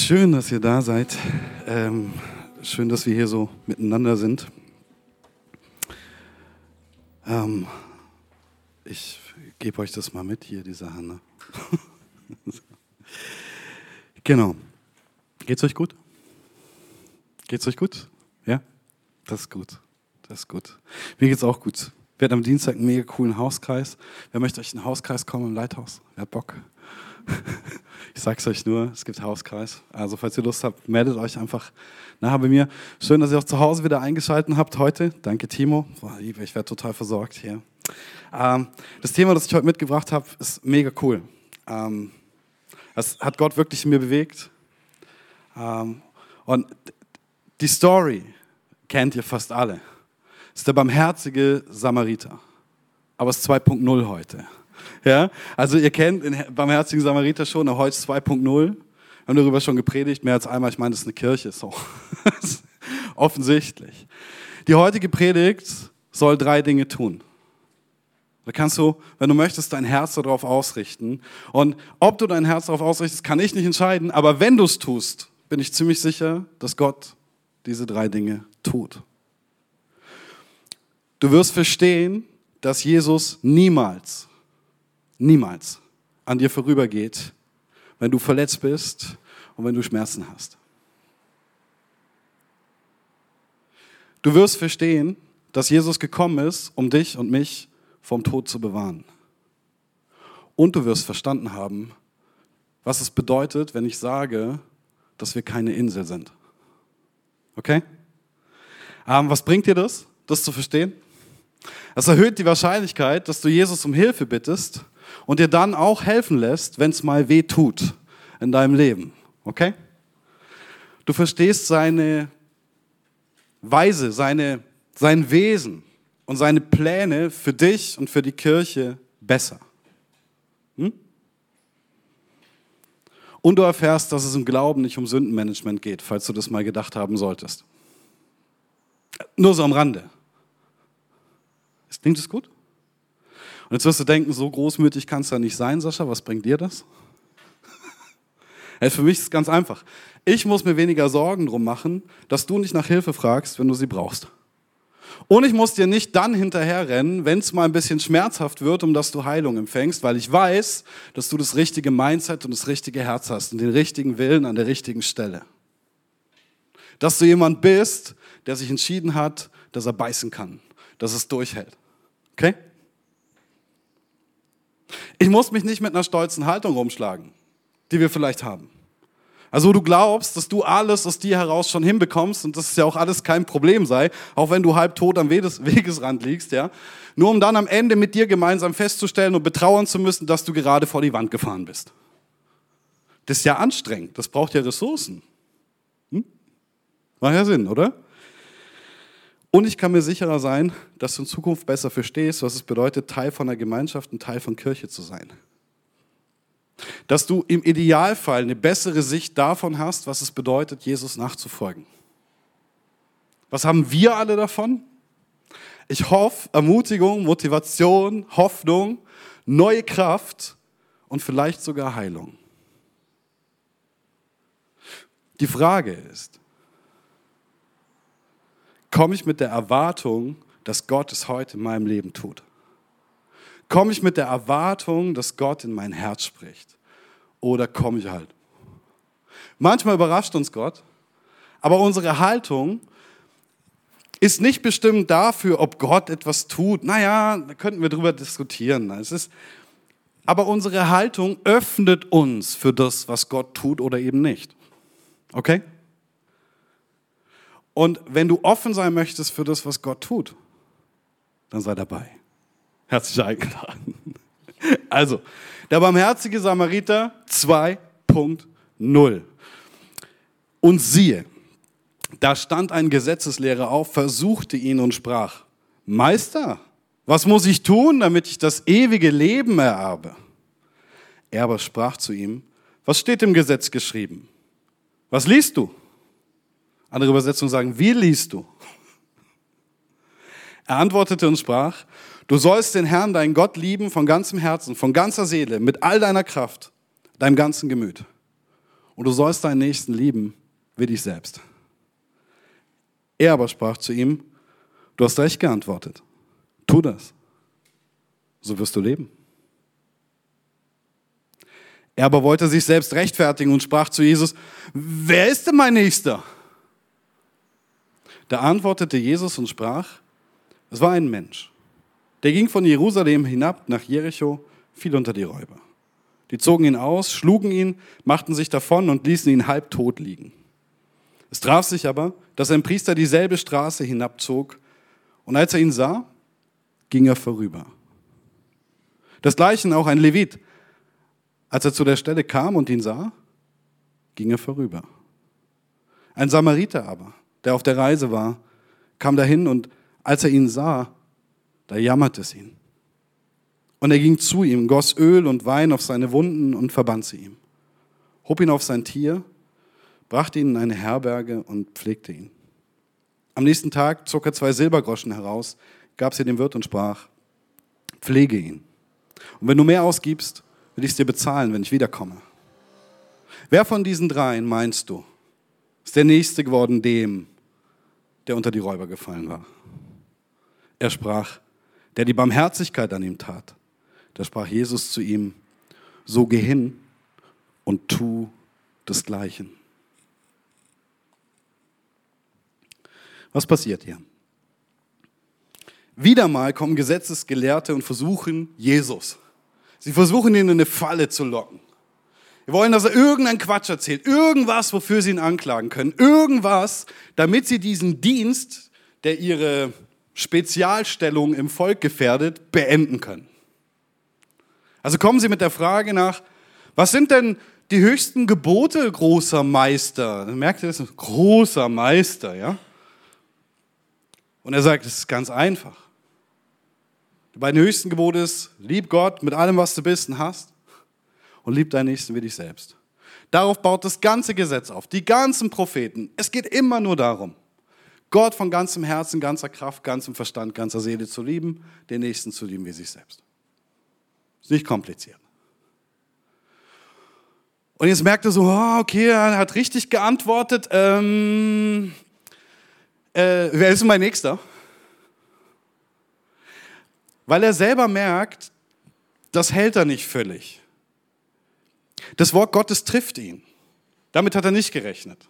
Schön, dass ihr da seid. Ähm, schön, dass wir hier so miteinander sind. Ähm, ich gebe euch das mal mit, hier, die Sache. Ne? genau. Geht's euch gut? Geht's euch gut? Ja? Das ist gut. Das ist gut. Mir geht's auch gut. Wir hatten am Dienstag einen mega coolen Hauskreis. Wer möchte euch in den Hauskreis kommen im Leithaus? Wer hat Bock? Ich sag's euch nur, es gibt Hauskreis. Also falls ihr Lust habt, meldet euch einfach nachher bei mir. Schön, dass ihr auch zu Hause wieder eingeschaltet habt heute. Danke, Timo. Boah, liebe, ich werde total versorgt hier. Ähm, das Thema, das ich heute mitgebracht habe, ist mega cool. Ähm, das hat Gott wirklich in mir bewegt. Ähm, und die Story kennt ihr fast alle. Es ist der barmherzige Samariter. Aber es ist 2.0 heute. Ja? Also ihr kennt den barmherzigen Samariter schon, heute 2.0. Wir haben darüber schon gepredigt, mehr als einmal. Ich meine, das ist eine Kirche, so. Offensichtlich. Die heutige Predigt soll drei Dinge tun. Da kannst du, wenn du möchtest, dein Herz darauf ausrichten. Und ob du dein Herz darauf ausrichtest, kann ich nicht entscheiden. Aber wenn du es tust, bin ich ziemlich sicher, dass Gott diese drei Dinge tut. Du wirst verstehen, dass Jesus niemals niemals an dir vorübergeht, wenn du verletzt bist und wenn du Schmerzen hast. Du wirst verstehen, dass Jesus gekommen ist, um dich und mich vom Tod zu bewahren. Und du wirst verstanden haben, was es bedeutet, wenn ich sage, dass wir keine Insel sind. Okay? Ähm, was bringt dir das, das zu verstehen? Es erhöht die Wahrscheinlichkeit, dass du Jesus um Hilfe bittest und dir dann auch helfen lässt, wenn es mal weh tut in deinem Leben. Okay? Du verstehst seine Weise, seine, sein Wesen und seine Pläne für dich und für die Kirche besser. Hm? Und du erfährst, dass es im Glauben nicht um Sündenmanagement geht, falls du das mal gedacht haben solltest. Nur so am Rande. Klingt es gut? Und jetzt wirst du denken, so großmütig kann es ja nicht sein, Sascha, was bringt dir das? Hey, für mich ist es ganz einfach. Ich muss mir weniger Sorgen drum machen, dass du nicht nach Hilfe fragst, wenn du sie brauchst. Und ich muss dir nicht dann hinterherrennen, wenn es mal ein bisschen schmerzhaft wird, um dass du Heilung empfängst, weil ich weiß, dass du das richtige Mindset und das richtige Herz hast und den richtigen Willen an der richtigen Stelle. Dass du jemand bist, der sich entschieden hat, dass er beißen kann, dass es durchhält. Okay? Ich muss mich nicht mit einer stolzen Haltung rumschlagen, die wir vielleicht haben. Also du glaubst, dass du alles aus dir heraus schon hinbekommst und dass es ja auch alles kein Problem sei, auch wenn du halb tot am Wegesrand liegst, ja. Nur um dann am Ende mit dir gemeinsam festzustellen und betrauern zu müssen, dass du gerade vor die Wand gefahren bist. Das ist ja anstrengend, das braucht ja Ressourcen. Hm? Macht ja Sinn, oder? Und ich kann mir sicherer sein, dass du in Zukunft besser verstehst, was es bedeutet, Teil von einer Gemeinschaft und Teil von Kirche zu sein. Dass du im Idealfall eine bessere Sicht davon hast, was es bedeutet, Jesus nachzufolgen. Was haben wir alle davon? Ich hoffe, Ermutigung, Motivation, Hoffnung, neue Kraft und vielleicht sogar Heilung. Die Frage ist, komme ich mit der Erwartung, dass Gott es heute in meinem Leben tut? Komme ich mit der Erwartung, dass Gott in mein Herz spricht? Oder komme ich halt? Manchmal überrascht uns Gott, aber unsere Haltung ist nicht bestimmt dafür, ob Gott etwas tut. Naja, da könnten wir drüber diskutieren. Es ist, aber unsere Haltung öffnet uns für das, was Gott tut oder eben nicht. Okay? Und wenn du offen sein möchtest für das, was Gott tut, dann sei dabei. Herzlich eingeladen. Also, der barmherzige Samariter 2.0. Und siehe, da stand ein Gesetzeslehrer auf, versuchte ihn und sprach, Meister, was muss ich tun, damit ich das ewige Leben ererbe? Er aber sprach zu ihm, was steht im Gesetz geschrieben? Was liest du? Andere Übersetzungen sagen, wie liest du? Er antwortete und sprach, du sollst den Herrn, deinen Gott lieben von ganzem Herzen, von ganzer Seele, mit all deiner Kraft, deinem ganzen Gemüt. und du sollst deinen Nächsten lieben wie dich selbst. Er aber sprach zu ihm, du hast recht geantwortet, tu das, so wirst du leben. Er aber wollte sich selbst rechtfertigen und sprach zu Jesus, wer ist denn mein Nächster? Da antwortete Jesus und sprach, es war ein Mensch. Der ging von Jerusalem hinab nach Jericho, fiel unter die Räuber. Die zogen ihn aus, schlugen ihn, machten sich davon und ließen ihn halb tot liegen. Es traf sich aber, dass ein Priester dieselbe Straße hinabzog, und als er ihn sah, ging er vorüber. Desgleichen auch ein Levit. Als er zu der Stelle kam und ihn sah, ging er vorüber. Ein Samariter aber, der auf der Reise war, kam dahin und als er ihn sah, da jammerte es ihn. Und er ging zu ihm, goss Öl und Wein auf seine Wunden und verband sie ihm, hob ihn auf sein Tier, brachte ihn in eine Herberge und pflegte ihn. Am nächsten Tag zog er zwei Silbergroschen heraus, gab sie dem Wirt und sprach, pflege ihn. Und wenn du mehr ausgibst, will ich es dir bezahlen, wenn ich wiederkomme. Wer von diesen dreien meinst du, ist der Nächste geworden dem, der unter die Räuber gefallen war? Er sprach, der die Barmherzigkeit an ihm tat. Da sprach Jesus zu ihm, so geh hin und tu desgleichen. Was passiert hier? Wieder mal kommen Gesetzesgelehrte und versuchen Jesus. Sie versuchen ihn in eine Falle zu locken. Wir wollen, dass er irgendeinen Quatsch erzählt, irgendwas, wofür sie ihn anklagen können, irgendwas, damit sie diesen Dienst, der ihre Spezialstellung im Volk gefährdet, beenden können. Also kommen sie mit der Frage nach, was sind denn die höchsten Gebote, großer Meister? Dann merkt ihr das? Großer Meister, ja? Und er sagt, es ist ganz einfach. Die beiden höchsten Gebote ist, lieb Gott mit allem, was du bist und hast und lieb deinen Nächsten wie dich selbst. Darauf baut das ganze Gesetz auf, die ganzen Propheten. Es geht immer nur darum, Gott von ganzem Herzen, ganzer Kraft, ganzem Verstand, ganzer Seele zu lieben, den Nächsten zu lieben wie sich selbst. Ist nicht kompliziert. Und jetzt merkt er so, oh, okay, er hat richtig geantwortet. Ähm, äh, wer ist mein Nächster? Weil er selber merkt, das hält er nicht völlig. Das Wort Gottes trifft ihn. Damit hat er nicht gerechnet.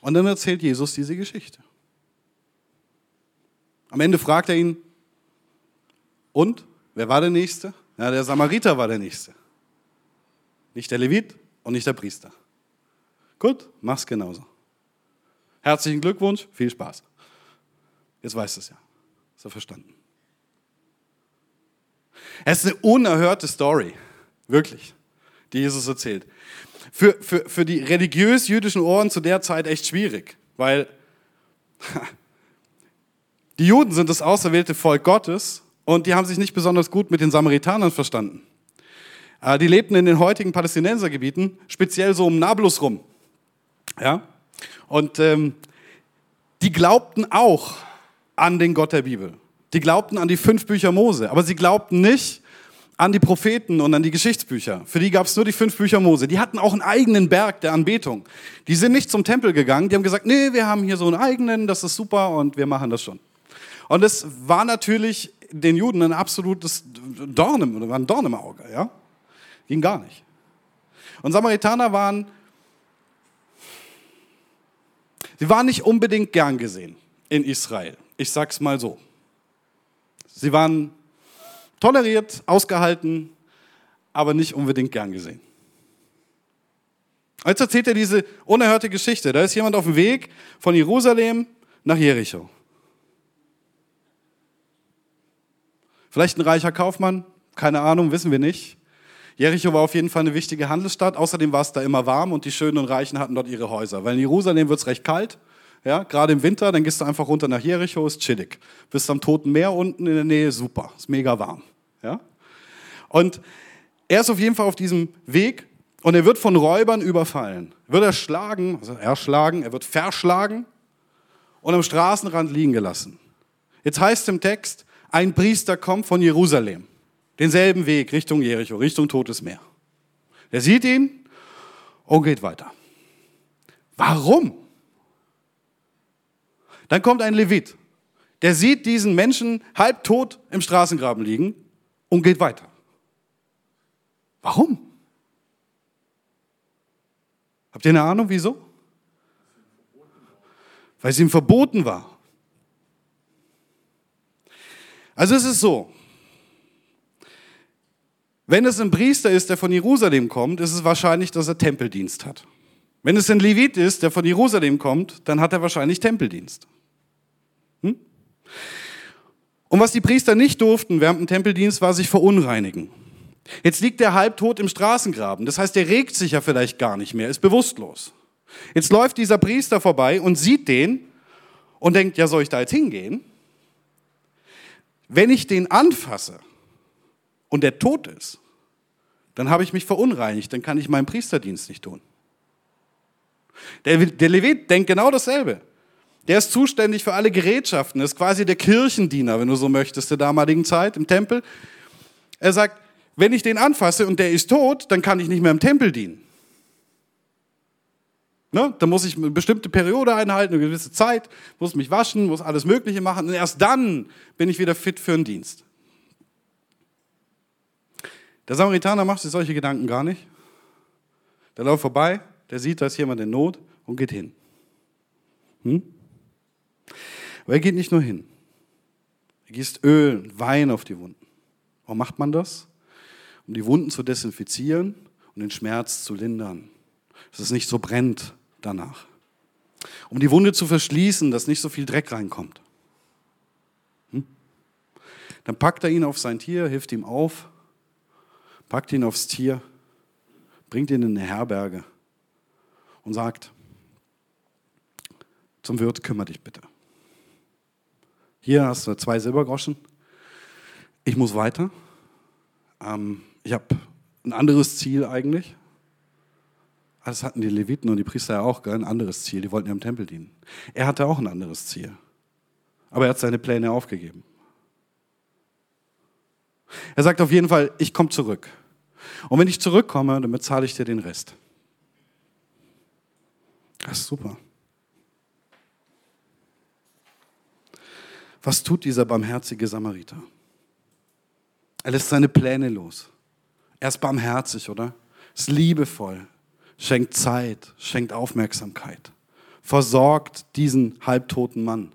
Und dann erzählt Jesus diese Geschichte. Am Ende fragt er ihn, und? Wer war der Nächste? Ja, der Samariter war der Nächste. Nicht der Levit und nicht der Priester. Gut, mach's genauso. Herzlichen Glückwunsch, viel Spaß. Jetzt weißt du es ja. Ist er verstanden. Es ist eine unerhörte Story, wirklich, die Jesus erzählt. Für, für, für die religiös-jüdischen Ohren zu der Zeit echt schwierig, weil die Juden sind das auserwählte Volk Gottes und die haben sich nicht besonders gut mit den Samaritanern verstanden. Äh, die lebten in den heutigen Palästinensergebieten, speziell so um Nablus rum. Ja? Und ähm, die glaubten auch an den Gott der Bibel. Die glaubten an die fünf Bücher Mose, aber sie glaubten nicht an die Propheten und an die Geschichtsbücher. Für die gab es nur die fünf Bücher Mose. Die hatten auch einen eigenen Berg der Anbetung. Die sind nicht zum Tempel gegangen, die haben gesagt, nee, wir haben hier so einen eigenen, das ist super und wir machen das schon. Und es war natürlich den Juden ein absolutes Dorn im, ein Dorn im Auge, ja? Ging gar nicht. Und Samaritaner waren, sie waren nicht unbedingt gern gesehen in Israel. Ich sag's mal so. Sie waren toleriert, ausgehalten, aber nicht unbedingt gern gesehen. Jetzt erzählt er diese unerhörte Geschichte. Da ist jemand auf dem Weg von Jerusalem nach Jericho. Vielleicht ein reicher Kaufmann, keine Ahnung, wissen wir nicht. Jericho war auf jeden Fall eine wichtige Handelsstadt. Außerdem war es da immer warm und die Schönen und Reichen hatten dort ihre Häuser. Weil in Jerusalem wird es recht kalt, ja, gerade im Winter, dann gehst du einfach runter nach Jericho, ist chillig. Bist am Toten Meer unten in der Nähe, super, ist mega warm. Ja? Und er ist auf jeden Fall auf diesem Weg und er wird von Räubern überfallen. Wird erschlagen, also erschlagen, er wird verschlagen und am Straßenrand liegen gelassen. Jetzt heißt im Text, ein Priester kommt von Jerusalem, denselben Weg Richtung Jericho, Richtung Totes Meer. Er sieht ihn und geht weiter. Warum? Dann kommt ein Levit, der sieht diesen Menschen halbtot im Straßengraben liegen und geht weiter. Warum? Habt ihr eine Ahnung, wieso? Weil es ihm verboten war. Also es ist so, wenn es ein Priester ist, der von Jerusalem kommt, ist es wahrscheinlich, dass er Tempeldienst hat. Wenn es ein Levit ist, der von Jerusalem kommt, dann hat er wahrscheinlich Tempeldienst. Hm? Und was die Priester nicht durften während dem Tempeldienst, war sich verunreinigen. Jetzt liegt er halbtot im Straßengraben. Das heißt, er regt sich ja vielleicht gar nicht mehr, ist bewusstlos. Jetzt läuft dieser Priester vorbei und sieht den und denkt, ja, soll ich da jetzt hingehen? Wenn ich den anfasse und der tot ist, dann habe ich mich verunreinigt, dann kann ich meinen Priesterdienst nicht tun. Der, der Levit denkt genau dasselbe. Der ist zuständig für alle Gerätschaften, ist quasi der Kirchendiener, wenn du so möchtest, der damaligen Zeit im Tempel. Er sagt, wenn ich den anfasse und der ist tot, dann kann ich nicht mehr im Tempel dienen. Ne? Da muss ich eine bestimmte Periode einhalten, eine gewisse Zeit, muss mich waschen, muss alles Mögliche machen und erst dann bin ich wieder fit für einen Dienst. Der Samaritaner macht sich solche Gedanken gar nicht. Der läuft vorbei, der sieht, da ist jemand in Not und geht hin. Hm? Aber er geht nicht nur hin. Er gießt Öl und Wein auf die Wunden. Warum macht man das? Um die Wunden zu desinfizieren und den Schmerz zu lindern. Dass es nicht so brennt danach. Um die Wunde zu verschließen, dass nicht so viel Dreck reinkommt. Hm? Dann packt er ihn auf sein Tier, hilft ihm auf, packt ihn aufs Tier, bringt ihn in eine Herberge und sagt, zum Wirt, kümmere dich bitte. Hier hast du zwei Silbergroschen. Ich muss weiter. Ähm, ich habe ein anderes Ziel eigentlich. Das hatten die Leviten und die Priester ja auch, ein anderes Ziel. Die wollten ja im Tempel dienen. Er hatte auch ein anderes Ziel. Aber er hat seine Pläne aufgegeben. Er sagt auf jeden Fall, ich komme zurück. Und wenn ich zurückkomme, dann bezahle ich dir den Rest. Das ist super. Was tut dieser barmherzige Samariter? Er lässt seine Pläne los. Er ist barmherzig, oder? Ist liebevoll, schenkt Zeit, schenkt Aufmerksamkeit, versorgt diesen halbtoten Mann,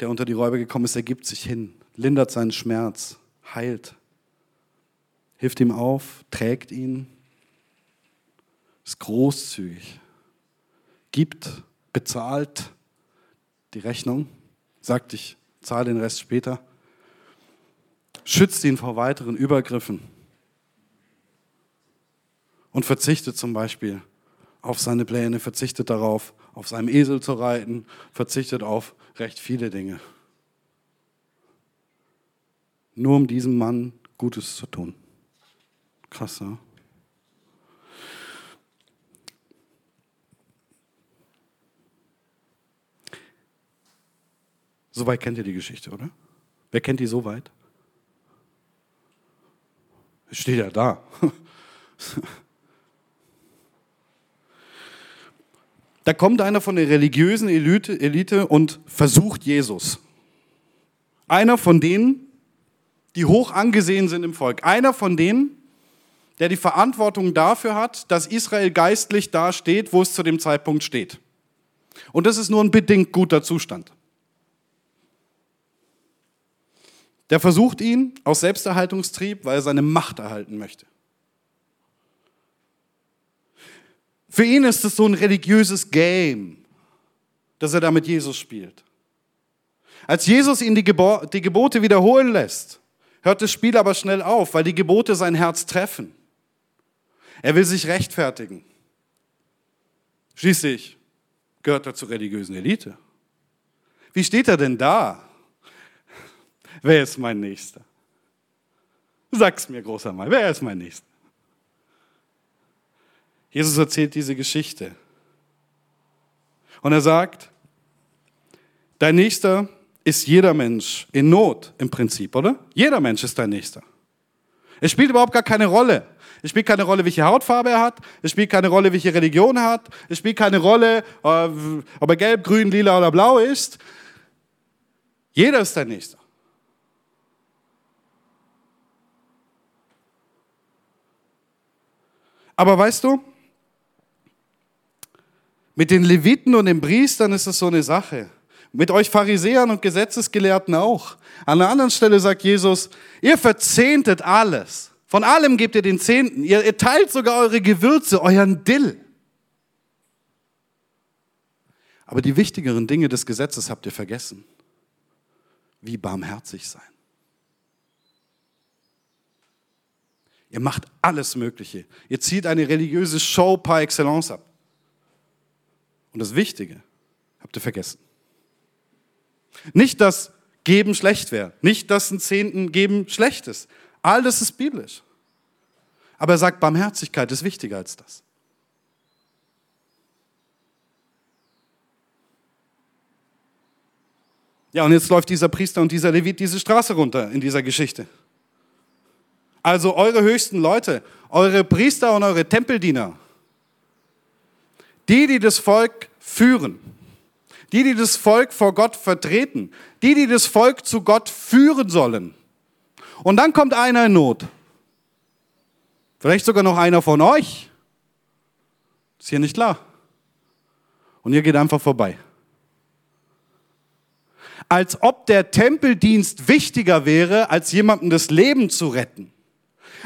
der unter die Räuber gekommen ist, er gibt sich hin, lindert seinen Schmerz, heilt, hilft ihm auf, trägt ihn, ist großzügig, gibt, bezahlt die Rechnung, sagt, ich zahle den Rest später, schützt ihn vor weiteren Übergriffen und verzichtet zum Beispiel auf seine Pläne, verzichtet darauf, auf seinem Esel zu reiten, verzichtet auf recht viele Dinge. Nur um diesem Mann Gutes zu tun. Krass, ne? Soweit kennt ihr die Geschichte, oder? Wer kennt die so weit? Steht ja da. Da kommt einer von der religiösen Elite, Elite und versucht Jesus. Einer von denen, die hoch angesehen sind im Volk. Einer von denen, der die Verantwortung dafür hat, dass Israel geistlich da steht, wo es zu dem Zeitpunkt steht. Und das ist nur ein bedingt guter Zustand. Der versucht ihn aus Selbsterhaltungstrieb, weil er seine Macht erhalten möchte. Für ihn ist es so ein religiöses Game, dass er da mit Jesus spielt. Als Jesus ihn die, Gebo die Gebote wiederholen lässt, hört das Spiel aber schnell auf, weil die Gebote sein Herz treffen. Er will sich rechtfertigen. Schließlich gehört er zur religiösen Elite. Wie steht er denn da? Wer ist mein Nächster? Sag's mir, großer Mann, wer ist mein Nächster? Jesus erzählt diese Geschichte. Und er sagt, dein Nächster ist jeder Mensch in Not im Prinzip, oder? Jeder Mensch ist dein Nächster. Es spielt überhaupt gar keine Rolle. Es spielt keine Rolle, welche Hautfarbe er hat. Es spielt keine Rolle, welche Religion er hat. Es spielt keine Rolle, äh, ob er gelb, grün, lila oder blau ist. Jeder ist dein Nächster. Aber weißt du, mit den Leviten und den Priestern ist es so eine Sache. Mit euch Pharisäern und Gesetzesgelehrten auch. An einer anderen Stelle sagt Jesus, ihr verzehntet alles. Von allem gebt ihr den Zehnten. Ihr teilt sogar eure Gewürze, euren Dill. Aber die wichtigeren Dinge des Gesetzes habt ihr vergessen. Wie barmherzig sein. Ihr macht alles Mögliche. Ihr zieht eine religiöse Show par excellence ab. Und das Wichtige habt ihr vergessen. Nicht, dass Geben schlecht wäre. Nicht, dass ein Zehnten geben schlecht ist. All das ist biblisch. Aber er sagt, Barmherzigkeit ist wichtiger als das. Ja, und jetzt läuft dieser Priester und dieser Levit diese Straße runter in dieser Geschichte. Also eure höchsten Leute, eure Priester und eure Tempeldiener, die, die das Volk führen, die, die das Volk vor Gott vertreten, die, die das Volk zu Gott führen sollen. Und dann kommt einer in Not. Vielleicht sogar noch einer von euch. Ist hier nicht klar. Und ihr geht einfach vorbei. Als ob der Tempeldienst wichtiger wäre, als jemandem das Leben zu retten.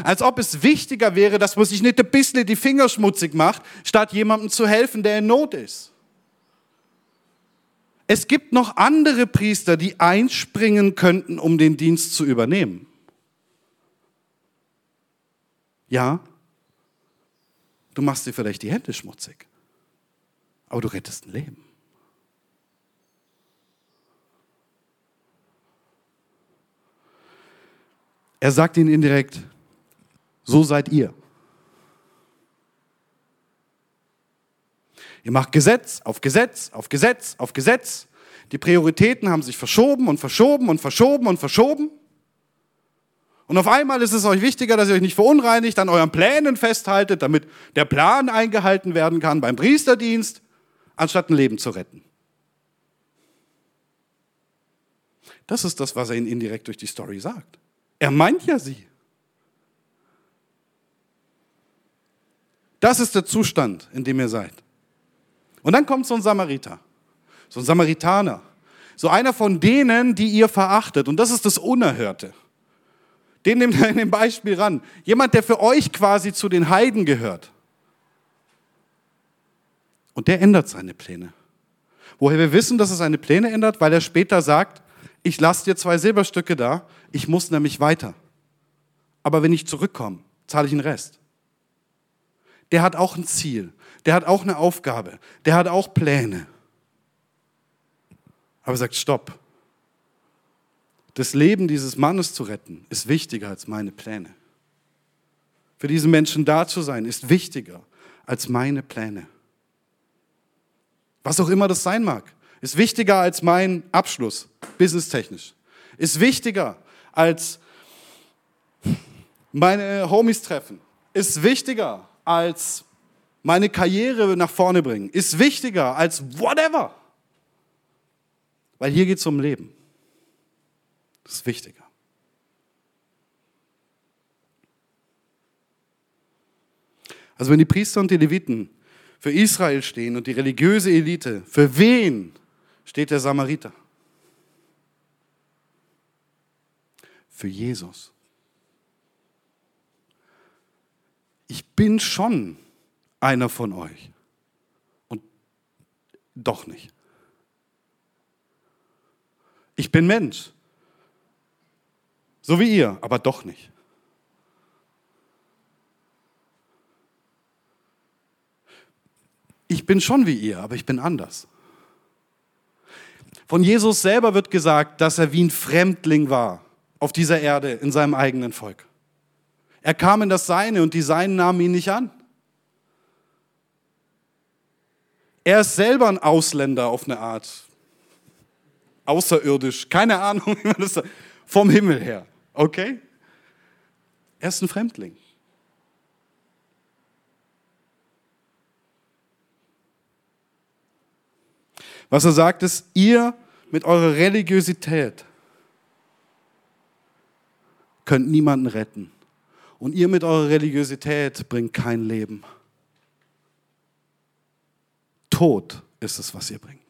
Als ob es wichtiger wäre, dass man sich nicht ein bisschen die Finger schmutzig macht, statt jemandem zu helfen, der in Not ist. Es gibt noch andere Priester, die einspringen könnten, um den Dienst zu übernehmen. Ja, du machst dir vielleicht die Hände schmutzig, aber du rettest ein Leben. Er sagt ihnen indirekt, so seid ihr. Ihr macht Gesetz auf Gesetz auf Gesetz auf Gesetz. Die Prioritäten haben sich verschoben und verschoben und verschoben und verschoben. Und auf einmal ist es euch wichtiger, dass ihr euch nicht verunreinigt, an euren Plänen festhaltet, damit der Plan eingehalten werden kann beim Priesterdienst, anstatt ein Leben zu retten. Das ist das, was er ihnen indirekt durch die Story sagt. Er meint ja sie. Das ist der Zustand, in dem ihr seid. Und dann kommt so ein Samariter, so ein Samaritaner, so einer von denen, die ihr verachtet. Und das ist das Unerhörte. Den nehmt ihr in dem Beispiel ran. Jemand, der für euch quasi zu den Heiden gehört. Und der ändert seine Pläne. Woher wir wissen, dass er seine Pläne ändert, weil er später sagt, ich lasse dir zwei Silberstücke da, ich muss nämlich weiter. Aber wenn ich zurückkomme, zahle ich den Rest der hat auch ein Ziel, der hat auch eine Aufgabe, der hat auch Pläne. Aber sagt, stopp. Das Leben dieses Mannes zu retten, ist wichtiger als meine Pläne. Für diesen Menschen da zu sein, ist wichtiger als meine Pläne. Was auch immer das sein mag, ist wichtiger als mein Abschluss, businesstechnisch. Ist wichtiger als meine Homies treffen. Ist wichtiger als meine Karriere nach vorne bringen, ist wichtiger als whatever. Weil hier geht es um Leben. Das ist wichtiger. Also wenn die Priester und die Leviten für Israel stehen und die religiöse Elite, für wen steht der Samariter? Für Jesus. Ich bin schon einer von euch. Und doch nicht. Ich bin Mensch. So wie ihr, aber doch nicht. Ich bin schon wie ihr, aber ich bin anders. Von Jesus selber wird gesagt, dass er wie ein Fremdling war auf dieser Erde in seinem eigenen Volk. Er kam in das Seine und die Seinen nahmen ihn nicht an. Er ist selber ein Ausländer auf eine Art. Außerirdisch, keine Ahnung, wie man das sagt. Vom Himmel her, okay? Er ist ein Fremdling. Was er sagt ist, ihr mit eurer Religiosität könnt niemanden retten. Und ihr mit eurer Religiosität bringt kein Leben. Tod ist es, was ihr bringt.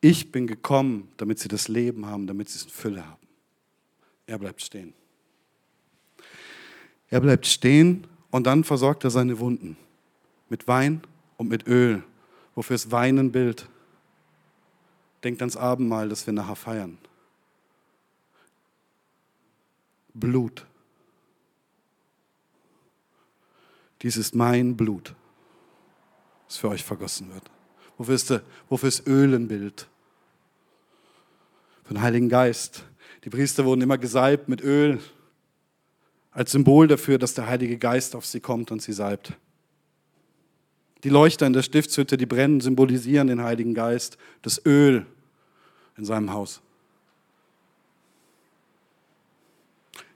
Ich bin gekommen, damit sie das Leben haben, damit sie es in Fülle haben. Er bleibt stehen. Er bleibt stehen und dann versorgt er seine Wunden mit Wein und mit Öl. Wofür ist Wein ein Bild? Denkt ans Abendmahl, das wir nachher feiern. Blut. Dies ist mein Blut, das für euch vergossen wird. Wofür ist, wofür ist Öl ein Bild? Für den Heiligen Geist. Die Priester wurden immer gesalbt mit Öl, als Symbol dafür, dass der Heilige Geist auf sie kommt und sie salbt. Die Leuchter in der Stiftshütte, die brennen, symbolisieren den Heiligen Geist, das Öl in seinem Haus.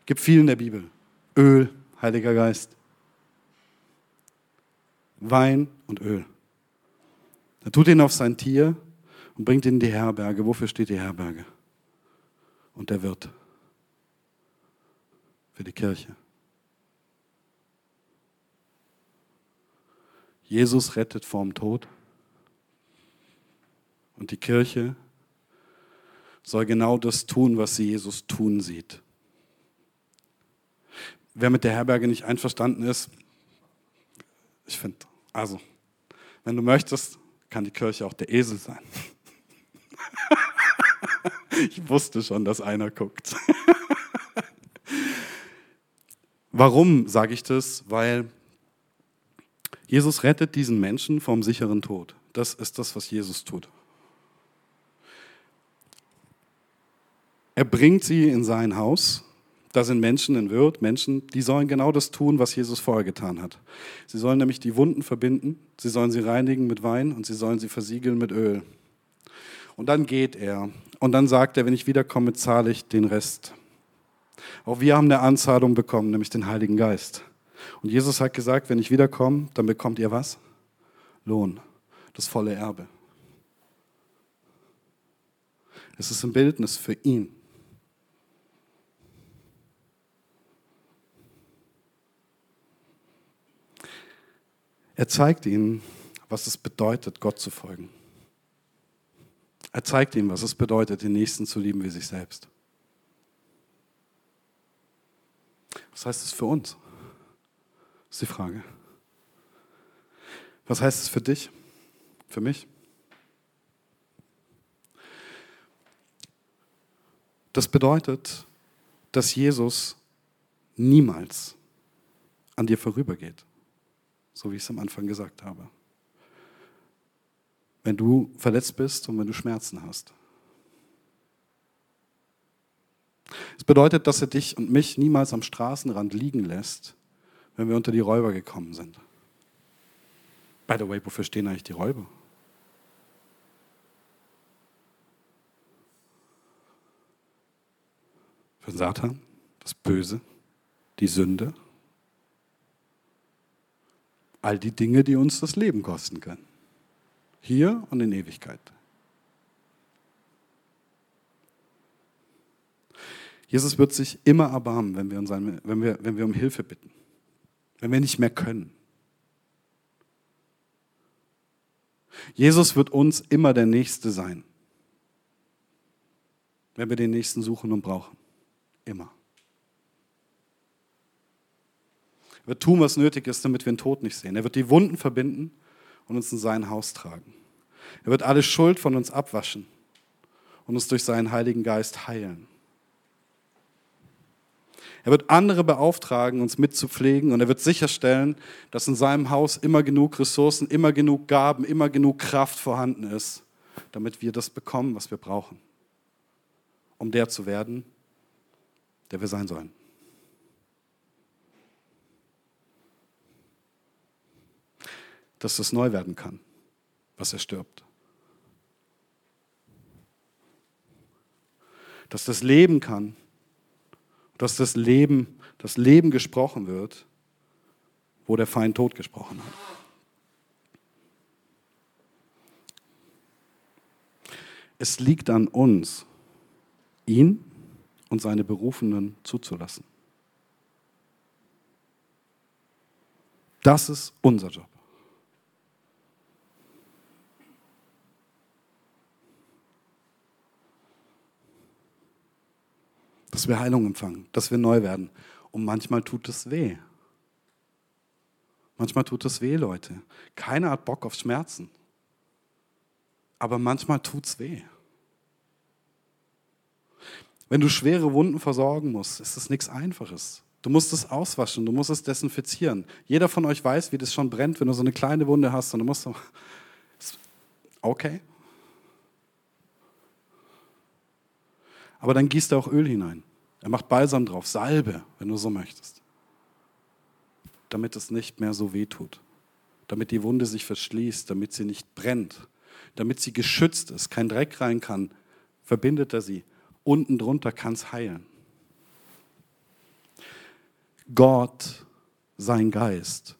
Gibt viel in der Bibel. Öl, Heiliger Geist. Wein und Öl. Er tut ihn auf sein Tier und bringt ihn in die Herberge. Wofür steht die Herberge? Und der Wirt. Für die Kirche. Jesus rettet vorm Tod. Und die Kirche soll genau das tun, was sie Jesus tun sieht. Wer mit der Herberge nicht einverstanden ist, ich finde, also, wenn du möchtest, kann die Kirche auch der Esel sein. ich wusste schon, dass einer guckt. Warum sage ich das? Weil Jesus rettet diesen Menschen vom sicheren Tod. Das ist das, was Jesus tut. Er bringt sie in sein Haus da sind Menschen in Wirt, Menschen, die sollen genau das tun, was Jesus vorher getan hat. Sie sollen nämlich die Wunden verbinden, sie sollen sie reinigen mit Wein und sie sollen sie versiegeln mit Öl. Und dann geht er und dann sagt er, wenn ich wiederkomme, zahle ich den Rest. Auch wir haben eine Anzahlung bekommen, nämlich den Heiligen Geist. Und Jesus hat gesagt, wenn ich wiederkomme, dann bekommt ihr was? Lohn, das volle Erbe. Es ist ein Bildnis für ihn. Er zeigt ihnen, was es bedeutet, Gott zu folgen. Er zeigt ihnen, was es bedeutet, den Nächsten zu lieben wie sich selbst. Was heißt es für uns? Ist die Frage. Was heißt es für dich? Für mich? Das bedeutet, dass Jesus niemals an dir vorübergeht so wie ich es am Anfang gesagt habe. Wenn du verletzt bist und wenn du Schmerzen hast. Es bedeutet, dass er dich und mich niemals am Straßenrand liegen lässt, wenn wir unter die Räuber gekommen sind. By the way, wofür stehen eigentlich die Räuber? Für den Satan, das Böse, die Sünde, all die Dinge, die uns das Leben kosten können. Hier und in Ewigkeit. Jesus wird sich immer erbarmen, wenn wir, seine, wenn, wir, wenn wir um Hilfe bitten, wenn wir nicht mehr können. Jesus wird uns immer der Nächste sein, wenn wir den Nächsten suchen und brauchen. Immer. Er wird tun, was nötig ist, damit wir den Tod nicht sehen. Er wird die Wunden verbinden und uns in sein Haus tragen. Er wird alle Schuld von uns abwaschen und uns durch seinen Heiligen Geist heilen. Er wird andere beauftragen, uns mitzupflegen und er wird sicherstellen, dass in seinem Haus immer genug Ressourcen, immer genug Gaben, immer genug Kraft vorhanden ist, damit wir das bekommen, was wir brauchen, um der zu werden, der wir sein sollen. dass das neu werden kann, was er stirbt. Dass das leben kann, dass das Leben, das Leben gesprochen wird, wo der Feind Tod gesprochen hat. Es liegt an uns, ihn und seine Berufenen zuzulassen. Das ist unser Job. Dass wir Heilung empfangen, dass wir neu werden. Und manchmal tut es weh. Manchmal tut es weh, Leute. Keiner hat Bock auf Schmerzen. Aber manchmal tut es weh. Wenn du schwere Wunden versorgen musst, ist es nichts Einfaches. Du musst es auswaschen, du musst es desinfizieren. Jeder von euch weiß, wie das schon brennt, wenn du so eine kleine Wunde hast und du musst so. Okay. Aber dann gießt er auch Öl hinein. Er macht Balsam drauf, Salbe, wenn du so möchtest. Damit es nicht mehr so weh tut. Damit die Wunde sich verschließt, damit sie nicht brennt. Damit sie geschützt ist, kein Dreck rein kann, verbindet er sie unten drunter kann es heilen. Gott, sein Geist,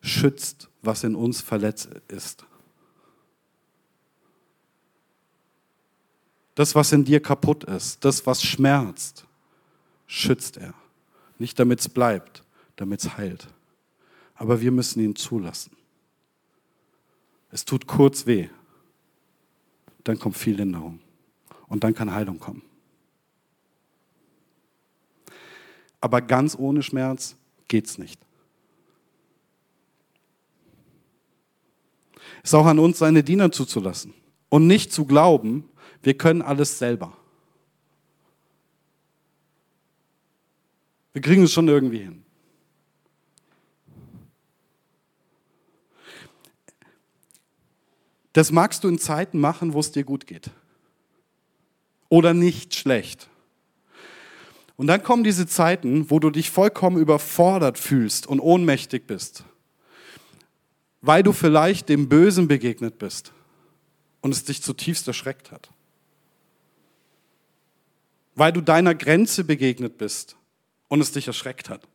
schützt, was in uns verletzt ist. Das, was in dir kaputt ist, das, was schmerzt, schützt er. Nicht damit es bleibt, damit es heilt. Aber wir müssen ihn zulassen. Es tut kurz weh. Dann kommt viel Linderung. Und dann kann Heilung kommen. Aber ganz ohne Schmerz geht's nicht. Es ist auch an uns, seine Diener zuzulassen und nicht zu glauben, wir können alles selber. Wir kriegen es schon irgendwie hin. Das magst du in Zeiten machen, wo es dir gut geht. Oder nicht schlecht. Und dann kommen diese Zeiten, wo du dich vollkommen überfordert fühlst und ohnmächtig bist, weil du vielleicht dem Bösen begegnet bist und es dich zutiefst erschreckt hat. Weil du deiner Grenze begegnet bist und es dich erschreckt hat.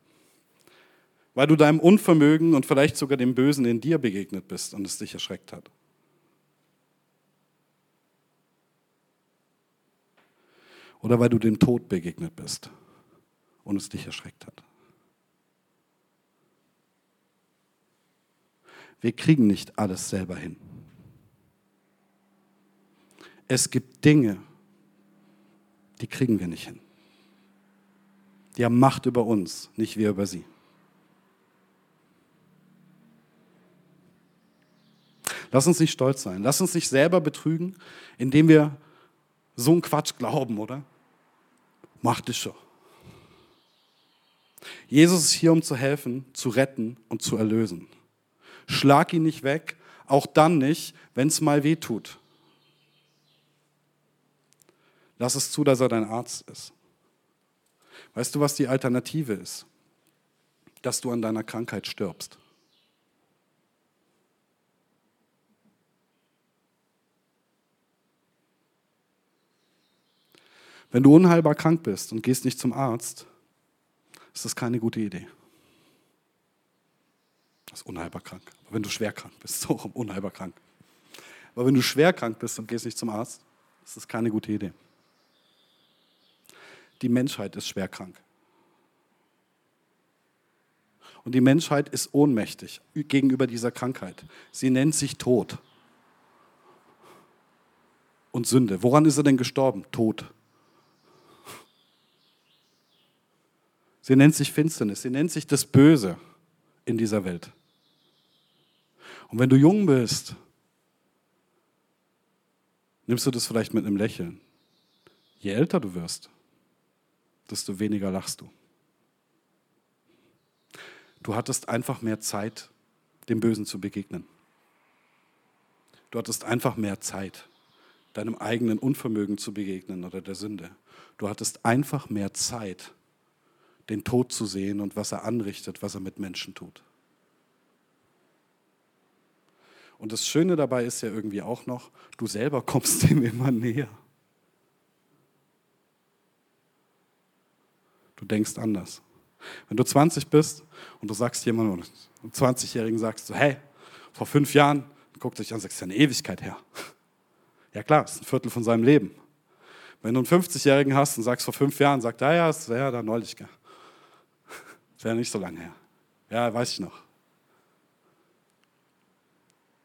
Weil du deinem Unvermögen und vielleicht sogar dem Bösen in dir begegnet bist und es dich erschreckt hat. Oder weil du dem Tod begegnet bist und es dich erschreckt hat. Wir kriegen nicht alles selber hin. Es gibt Dinge, die kriegen wir nicht hin. Die haben Macht über uns, nicht wir über sie. Lass uns nicht stolz sein. Lass uns nicht selber betrügen, indem wir so einen Quatsch glauben, oder? Macht es schon. Jesus ist hier, um zu helfen, zu retten und zu erlösen. Schlag ihn nicht weg, auch dann nicht, wenn es mal weh tut. Lass es zu, dass er dein Arzt ist. Weißt du, was die Alternative ist? Dass du an deiner Krankheit stirbst. Wenn du unheilbar krank bist und gehst nicht zum Arzt, ist das keine gute Idee. Das ist unheilbar krank. Aber wenn du schwer krank bist, so unheilbar krank. Aber wenn du schwer krank bist und gehst nicht zum Arzt, ist das keine gute Idee. Die Menschheit ist schwer krank. Und die Menschheit ist ohnmächtig gegenüber dieser Krankheit. Sie nennt sich Tod und Sünde. Woran ist er denn gestorben? Tod. Sie nennt sich Finsternis, sie nennt sich das Böse in dieser Welt. Und wenn du jung bist, nimmst du das vielleicht mit einem Lächeln. Je älter du wirst, desto weniger lachst du. Du hattest einfach mehr Zeit, dem Bösen zu begegnen. Du hattest einfach mehr Zeit, deinem eigenen Unvermögen zu begegnen oder der Sünde. Du hattest einfach mehr Zeit, den Tod zu sehen und was er anrichtet, was er mit Menschen tut. Und das Schöne dabei ist ja irgendwie auch noch, du selber kommst dem immer näher. Du denkst anders. Wenn du 20 bist und du sagst jemandem, einem 20-Jährigen sagst du, hey, vor fünf Jahren, guckt dich an, sagst, ja eine Ewigkeit her. Ja klar, ist ein Viertel von seinem Leben. Wenn du einen 50-Jährigen hast und sagst vor fünf Jahren, sagt er, ja, das wäre da neulich. Das wäre nicht so lange her. Ja, weiß ich noch.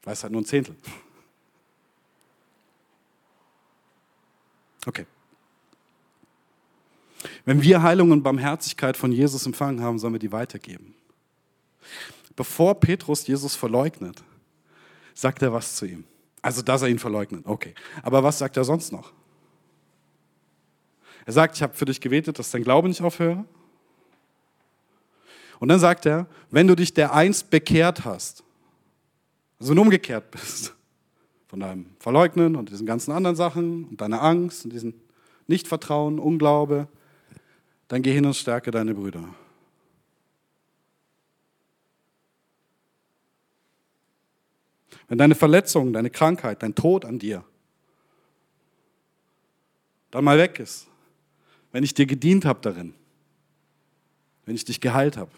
Weiß halt nur ein Zehntel. Okay. Wenn wir Heilung und Barmherzigkeit von Jesus empfangen haben, sollen wir die weitergeben. Bevor Petrus Jesus verleugnet, sagt er was zu ihm. Also, dass er ihn verleugnet, okay. Aber was sagt er sonst noch? Er sagt, ich habe für dich gebetet, dass dein Glaube nicht aufhöre. Und dann sagt er, wenn du dich der einst bekehrt hast, also wenn umgekehrt bist, von deinem Verleugnen und diesen ganzen anderen Sachen und deiner Angst und diesem Nichtvertrauen, Unglaube, dann geh hin und stärke deine Brüder. Wenn deine Verletzung, deine Krankheit, dein Tod an dir dann mal weg ist, wenn ich dir gedient habe darin, wenn ich dich geheilt habe,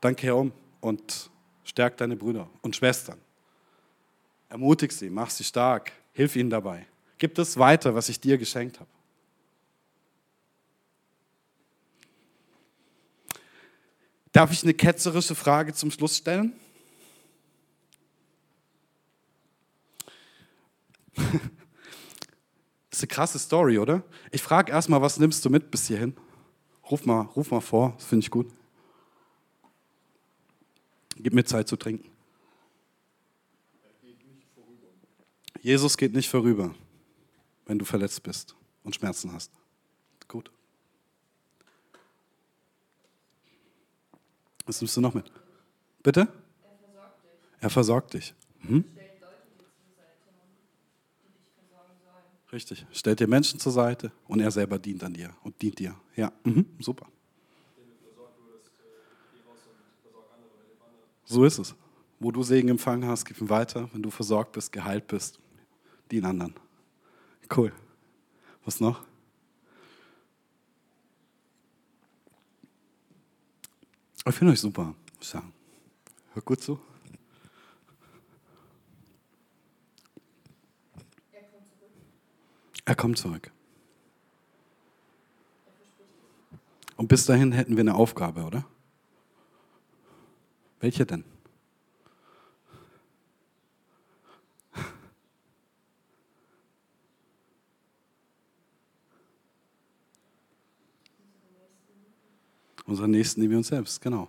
dann kehr um und stärk deine Brüder und Schwestern. Ermutig sie, mach sie stark, hilf ihnen dabei. Gib das weiter, was ich dir geschenkt habe. Darf ich eine ketzerische Frage zum Schluss stellen? Das ist eine krasse Story, oder? Ich frage erstmal, was nimmst du mit bis hierhin? Ruf mal, ruf mal vor, das finde ich gut. Gib mir Zeit zu trinken. Jesus geht nicht vorüber, wenn du verletzt bist und Schmerzen hast. Gut. Was nimmst du noch mit? Bitte? Er versorgt dich. Er versorgt dich. Mhm. Richtig. Stellt dir Menschen zur Seite und er selber dient an dir und dient dir. Ja, mhm. super. So ist es. Wo du Segen empfangen hast, gib ihn weiter. Wenn du versorgt bist, geheilt bist, dien anderen. Cool. Was noch? Ich finde euch super. Ich sagen. Hört gut zu. Er kommt zurück. Und bis dahin hätten wir eine Aufgabe, oder? Welche denn? Unsere Nächsten, die wir uns selbst, genau.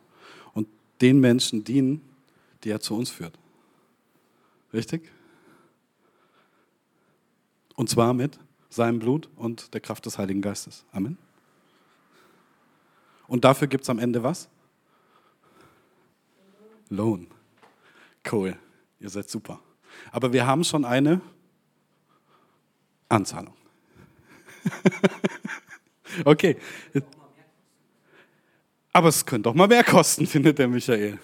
Und den Menschen dienen, die er zu uns führt. Richtig? Und zwar mit seinem Blut und der Kraft des Heiligen Geistes. Amen. Und dafür gibt es am Ende was? Lohn. Cool. Ihr seid super. Aber wir haben schon eine Anzahlung. okay. Aber es könnte doch mal mehr kosten, findet der Michael.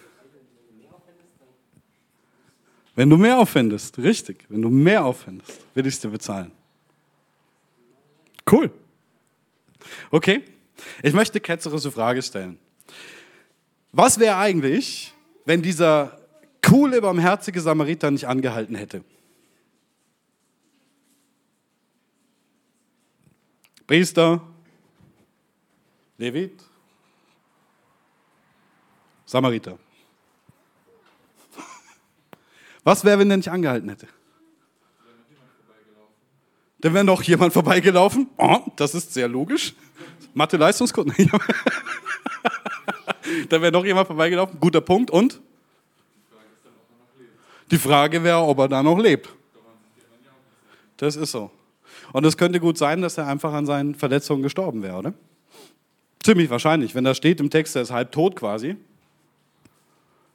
Wenn du mehr aufwendest, richtig, wenn du mehr aufwendest, will ich es dir bezahlen. Cool. Okay. Ich möchte ketzerische Frage stellen. Was wäre eigentlich, wenn dieser coole, barmherzige Samariter nicht angehalten hätte? Priester, Levit, Samariter. Was wäre, wenn er nicht angehalten hätte? Dann wäre noch jemand vorbeigelaufen. Oh, das ist sehr logisch. Mathe-Leistungskurs. Dann wäre noch jemand vorbeigelaufen. Guter Punkt. Und? Die Frage wäre, ob er da noch lebt. Das ist so. Und es könnte gut sein, dass er einfach an seinen Verletzungen gestorben wäre, oder? Ziemlich wahrscheinlich. Wenn da steht im Text, er ist halb tot quasi,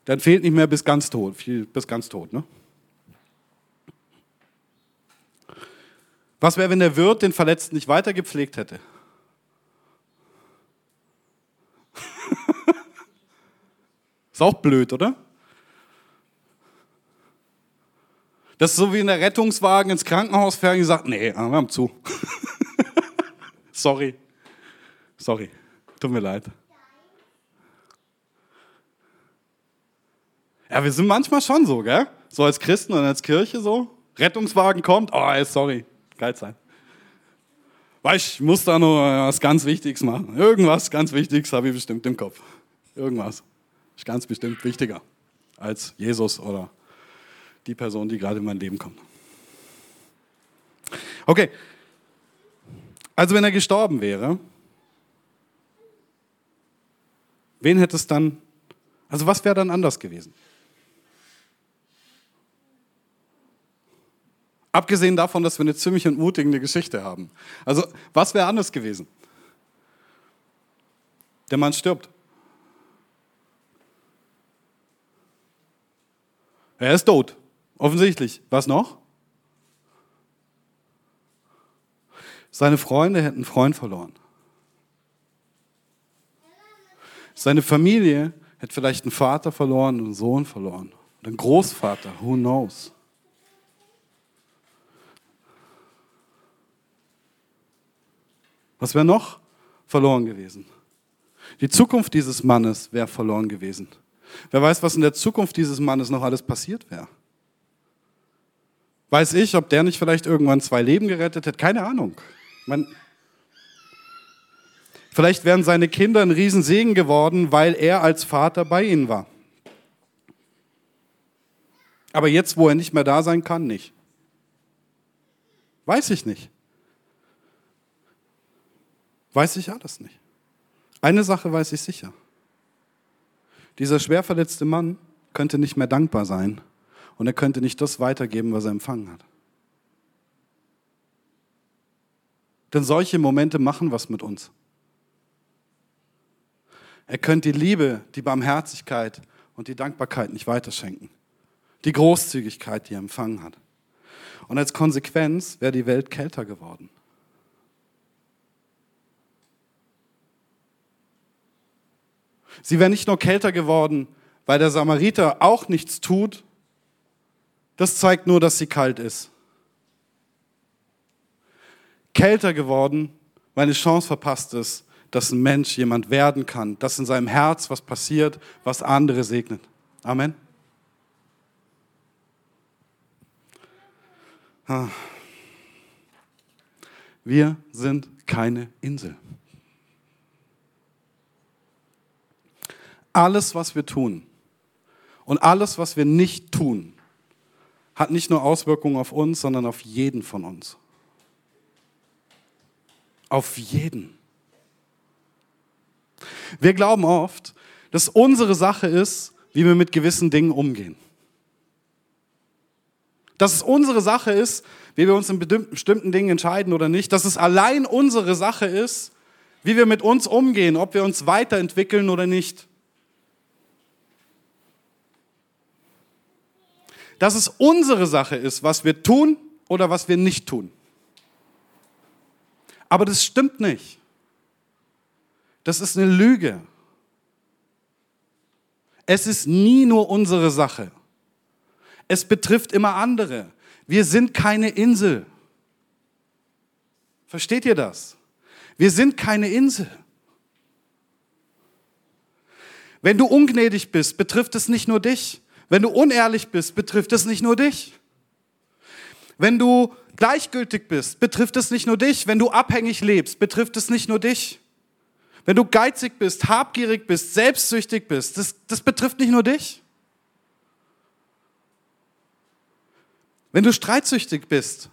dann fehlt nicht mehr bis ganz tot, bis ganz tot, ne? Was wäre, wenn der Wirt den Verletzten nicht weiter gepflegt hätte? ist auch blöd, oder? Das ist so wie in der Rettungswagen ins Krankenhaus fährt und sagt, nee, wir haben zu. Sorry. Sorry. Tut mir leid. Ja, wir sind manchmal schon so, gell? So als Christen und als Kirche so. Rettungswagen kommt, oh, sorry, geil sein. Weil ich muss da noch was ganz Wichtiges machen. Irgendwas ganz Wichtiges habe ich bestimmt im Kopf. Irgendwas. Ist ganz bestimmt wichtiger als Jesus oder die Person, die gerade in mein Leben kommt. Okay. Also wenn er gestorben wäre, wen hätte es dann, also was wäre dann anders gewesen? Abgesehen davon, dass wir eine ziemlich entmutigende Geschichte haben. Also, was wäre anders gewesen? Der Mann stirbt. Er ist tot. Offensichtlich. Was noch? Seine Freunde hätten einen Freund verloren. Seine Familie hätte vielleicht einen Vater verloren einen Sohn verloren. Einen Großvater, who knows? Was wäre noch verloren gewesen? Die Zukunft dieses Mannes wäre verloren gewesen. Wer weiß, was in der Zukunft dieses Mannes noch alles passiert wäre. Weiß ich, ob der nicht vielleicht irgendwann zwei Leben gerettet hätte? Keine Ahnung. Man, vielleicht wären seine Kinder ein Riesensegen geworden, weil er als Vater bei ihnen war. Aber jetzt, wo er nicht mehr da sein kann, nicht. Weiß ich nicht. Weiß ich alles nicht. Eine Sache weiß ich sicher. Dieser schwer verletzte Mann könnte nicht mehr dankbar sein und er könnte nicht das weitergeben, was er empfangen hat. Denn solche Momente machen was mit uns. Er könnte die Liebe, die Barmherzigkeit und die Dankbarkeit nicht weiterschenken. Die Großzügigkeit, die er empfangen hat. Und als Konsequenz wäre die Welt kälter geworden. Sie wäre nicht nur kälter geworden, weil der Samariter auch nichts tut. Das zeigt nur, dass sie kalt ist. Kälter geworden, weil eine Chance verpasst ist, dass ein Mensch jemand werden kann, dass in seinem Herz was passiert, was andere segnet. Amen. Ah. Wir sind keine Insel. Alles, was wir tun und alles, was wir nicht tun, hat nicht nur Auswirkungen auf uns, sondern auf jeden von uns. Auf jeden. Wir glauben oft, dass unsere Sache ist, wie wir mit gewissen Dingen umgehen. Dass es unsere Sache ist, wie wir uns in bestimmten Dingen entscheiden oder nicht. Dass es allein unsere Sache ist, wie wir mit uns umgehen, ob wir uns weiterentwickeln oder nicht. Dass es unsere Sache ist, was wir tun oder was wir nicht tun. Aber das stimmt nicht. Das ist eine Lüge. Es ist nie nur unsere Sache. Es betrifft immer andere. Wir sind keine Insel. Versteht ihr das? Wir sind keine Insel. Wenn du ungnädig bist, betrifft es nicht nur dich. Wenn du unehrlich bist, betrifft es nicht nur dich. Wenn du gleichgültig bist, betrifft es nicht nur dich. Wenn du abhängig lebst, betrifft es nicht nur dich. Wenn du geizig bist, habgierig bist, selbstsüchtig bist, das, das betrifft nicht nur dich. Wenn du streitsüchtig bist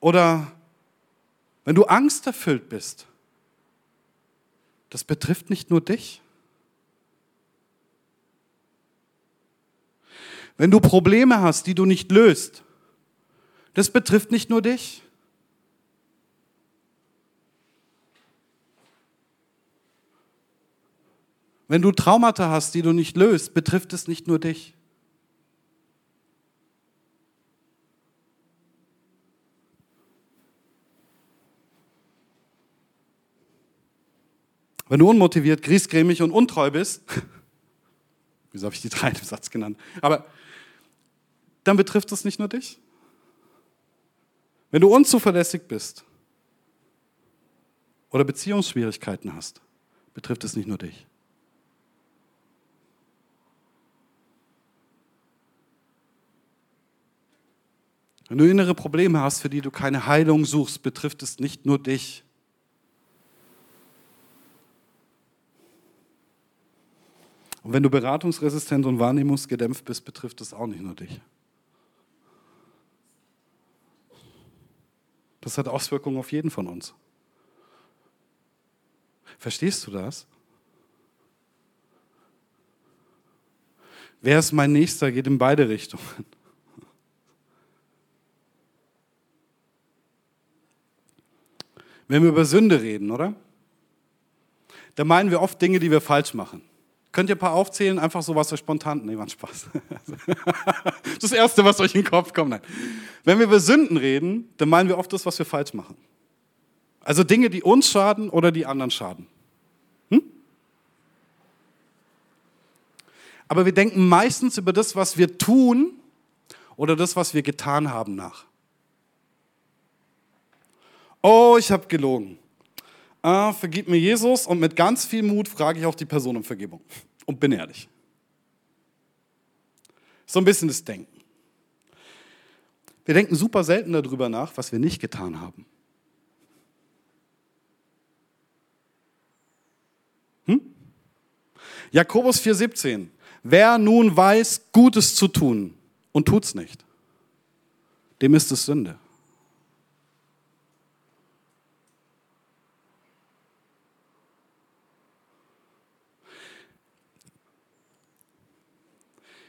oder wenn du angsterfüllt bist, das betrifft nicht nur dich. Wenn du Probleme hast, die du nicht löst, das betrifft nicht nur dich. Wenn du Traumata hast, die du nicht löst, betrifft es nicht nur dich. Wenn du unmotiviert, griesgrämig und untreu bist, wieso habe ich die drei im Satz genannt? Aber dann betrifft es nicht nur dich. Wenn du unzuverlässig bist oder Beziehungsschwierigkeiten hast, betrifft es nicht nur dich. Wenn du innere Probleme hast, für die du keine Heilung suchst, betrifft es nicht nur dich. Und wenn du beratungsresistent und wahrnehmungsgedämpft bist, betrifft es auch nicht nur dich. Das hat Auswirkungen auf jeden von uns. Verstehst du das? Wer ist mein Nächster, geht in beide Richtungen. Wenn wir über Sünde reden, oder? Da meinen wir oft Dinge, die wir falsch machen. Könnt ihr ein paar aufzählen? Einfach so, was euch spontan. Nee, war ein Spaß. Das Erste, was euch in den Kopf kommt. Nein. Wenn wir über Sünden reden, dann meinen wir oft das, was wir falsch machen. Also Dinge, die uns schaden oder die anderen schaden. Hm? Aber wir denken meistens über das, was wir tun oder das, was wir getan haben, nach. Oh, ich habe gelogen ah, vergib mir Jesus und mit ganz viel Mut frage ich auch die Person um Vergebung und bin ehrlich. So ein bisschen das Denken. Wir denken super selten darüber nach, was wir nicht getan haben. Hm? Jakobus 4,17. Wer nun weiß, Gutes zu tun und tut's nicht, dem ist es Sünde.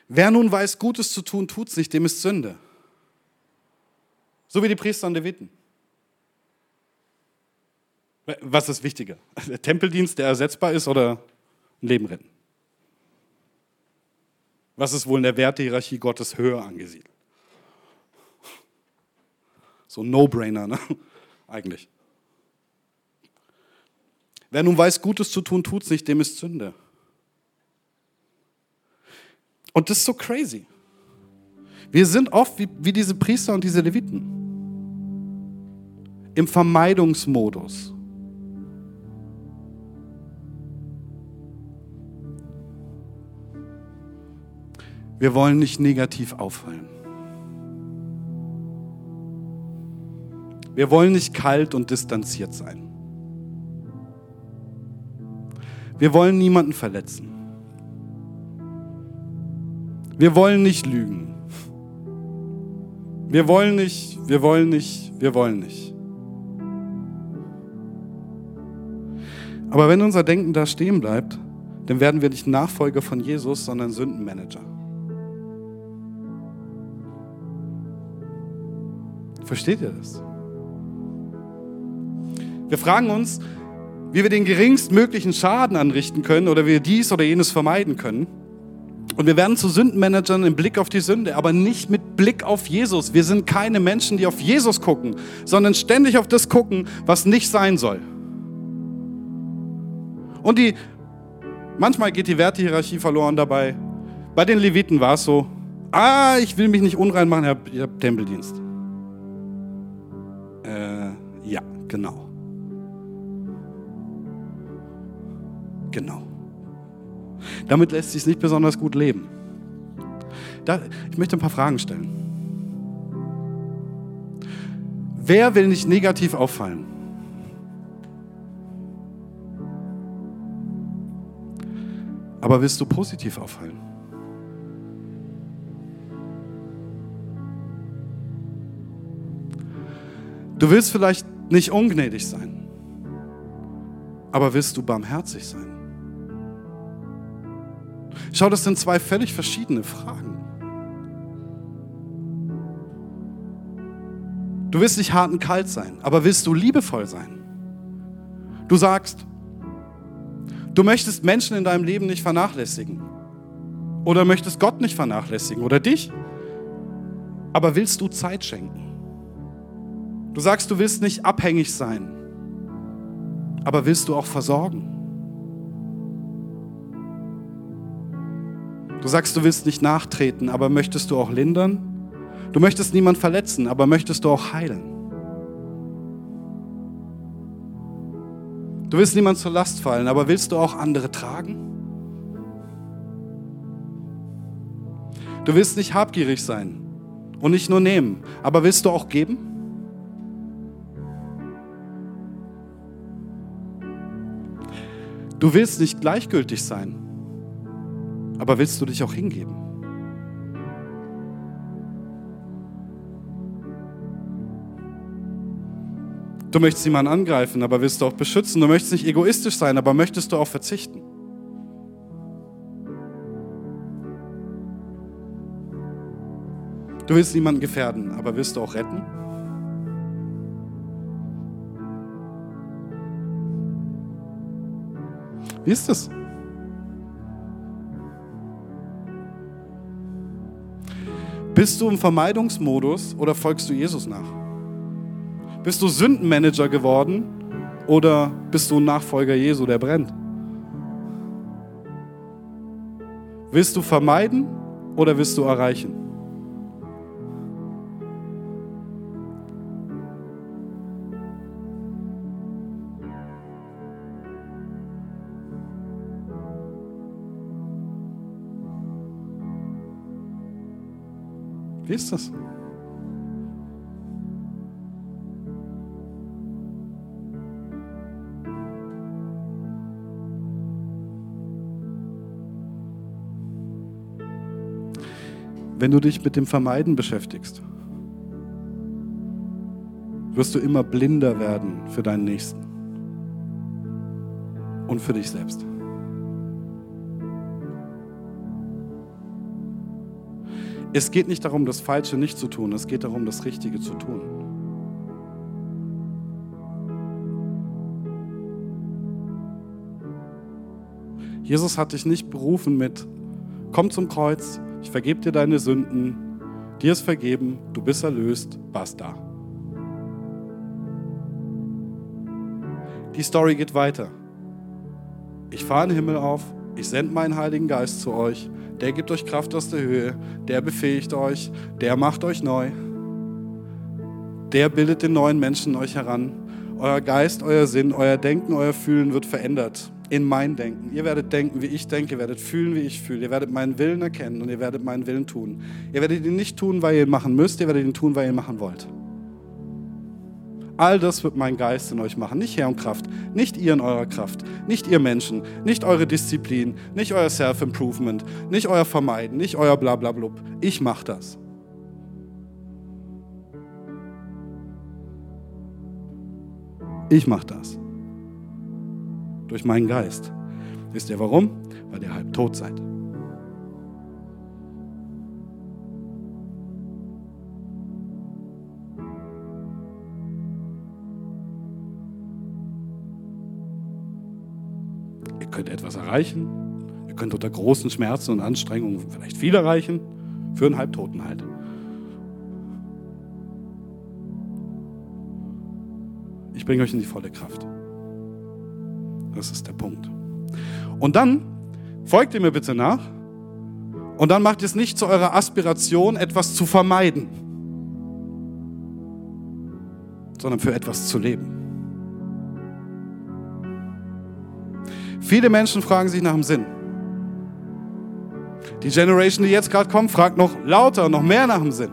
Wer nun weiß, Gutes zu tun, tut es nicht, dem ist Sünde. So wie die Priester und Leviten. Was ist wichtiger? Der Tempeldienst, der ersetzbar ist, oder ein Leben retten? Was ist wohl in der Wertehierarchie Gottes höher angesiedelt? So ein No-Brainer, ne? Eigentlich. Wer nun weiß, Gutes zu tun, tut es nicht, dem ist Sünde. Und das ist so crazy. Wir sind oft wie, wie diese Priester und diese Leviten im Vermeidungsmodus. Wir wollen nicht negativ auffallen. Wir wollen nicht kalt und distanziert sein. Wir wollen niemanden verletzen. Wir wollen nicht lügen. Wir wollen nicht, wir wollen nicht, wir wollen nicht. Aber wenn unser Denken da stehen bleibt, dann werden wir nicht Nachfolger von Jesus, sondern Sündenmanager. Versteht ihr das? Wir fragen uns, wie wir den geringstmöglichen Schaden anrichten können oder wie wir dies oder jenes vermeiden können. Und wir werden zu Sündenmanagern im Blick auf die Sünde, aber nicht mit Blick auf Jesus. Wir sind keine Menschen, die auf Jesus gucken, sondern ständig auf das gucken, was nicht sein soll. Und die, manchmal geht die Wertehierarchie verloren dabei. Bei den Leviten war es so, ah, ich will mich nicht unrein machen, ich habe hab Tempeldienst. Äh, ja, genau. Genau. Damit lässt sich nicht besonders gut leben. Da, ich möchte ein paar Fragen stellen. Wer will nicht negativ auffallen? Aber willst du positiv auffallen? Du willst vielleicht nicht ungnädig sein, aber willst du barmherzig sein? Schau, das sind zwei völlig verschiedene Fragen. Du willst nicht hart und kalt sein, aber willst du liebevoll sein? Du sagst, du möchtest Menschen in deinem Leben nicht vernachlässigen oder möchtest Gott nicht vernachlässigen oder dich, aber willst du Zeit schenken? Du sagst, du willst nicht abhängig sein, aber willst du auch versorgen? Du sagst, du willst nicht nachtreten, aber möchtest du auch lindern? Du möchtest niemand verletzen, aber möchtest du auch heilen? Du willst niemand zur Last fallen, aber willst du auch andere tragen? Du willst nicht habgierig sein und nicht nur nehmen, aber willst du auch geben? Du willst nicht gleichgültig sein, aber willst du dich auch hingeben? Du möchtest jemanden angreifen, aber willst du auch beschützen. Du möchtest nicht egoistisch sein, aber möchtest du auch verzichten. Du willst niemanden gefährden, aber willst du auch retten? Wie ist das? Bist du im Vermeidungsmodus oder folgst du Jesus nach? Bist du Sündenmanager geworden oder bist du ein Nachfolger Jesu, der brennt? Willst du vermeiden oder willst du erreichen? Wie ist das? Wenn du dich mit dem Vermeiden beschäftigst, wirst du immer blinder werden für deinen Nächsten und für dich selbst. Es geht nicht darum, das Falsche nicht zu tun, es geht darum, das Richtige zu tun. Jesus hat dich nicht berufen mit, komm zum Kreuz, ich vergebe dir deine Sünden, dir ist vergeben, du bist erlöst, basta. Die Story geht weiter. Ich fahre in den Himmel auf, ich sende meinen Heiligen Geist zu euch, der gibt euch Kraft aus der Höhe, der befähigt euch, der macht euch neu, der bildet den neuen Menschen euch heran. Euer Geist, euer Sinn, euer Denken, euer Fühlen wird verändert in mein Denken. Ihr werdet denken, wie ich denke, ihr werdet fühlen, wie ich fühle. Ihr werdet meinen Willen erkennen und ihr werdet meinen Willen tun. Ihr werdet ihn nicht tun, weil ihr ihn machen müsst, ihr werdet ihn tun, weil ihr ihn machen wollt. All das wird mein Geist in euch machen, nicht Herr und Kraft, nicht ihr in eurer Kraft, nicht ihr Menschen, nicht eure Disziplin, nicht euer Self-Improvement, nicht euer Vermeiden, nicht euer Blablablub. Ich mache das. Ich mache das durch meinen Geist. Wisst ihr warum? Weil ihr halb tot seid. Könnt etwas erreichen, ihr könnt unter großen Schmerzen und Anstrengungen vielleicht viel erreichen, für einen Halbtoten halt. Ich bringe euch in die volle Kraft. Das ist der Punkt. Und dann folgt ihr mir bitte nach und dann macht es nicht zu eurer Aspiration, etwas zu vermeiden, sondern für etwas zu leben. Viele Menschen fragen sich nach dem Sinn. Die Generation, die jetzt gerade kommt, fragt noch lauter, noch mehr nach dem Sinn.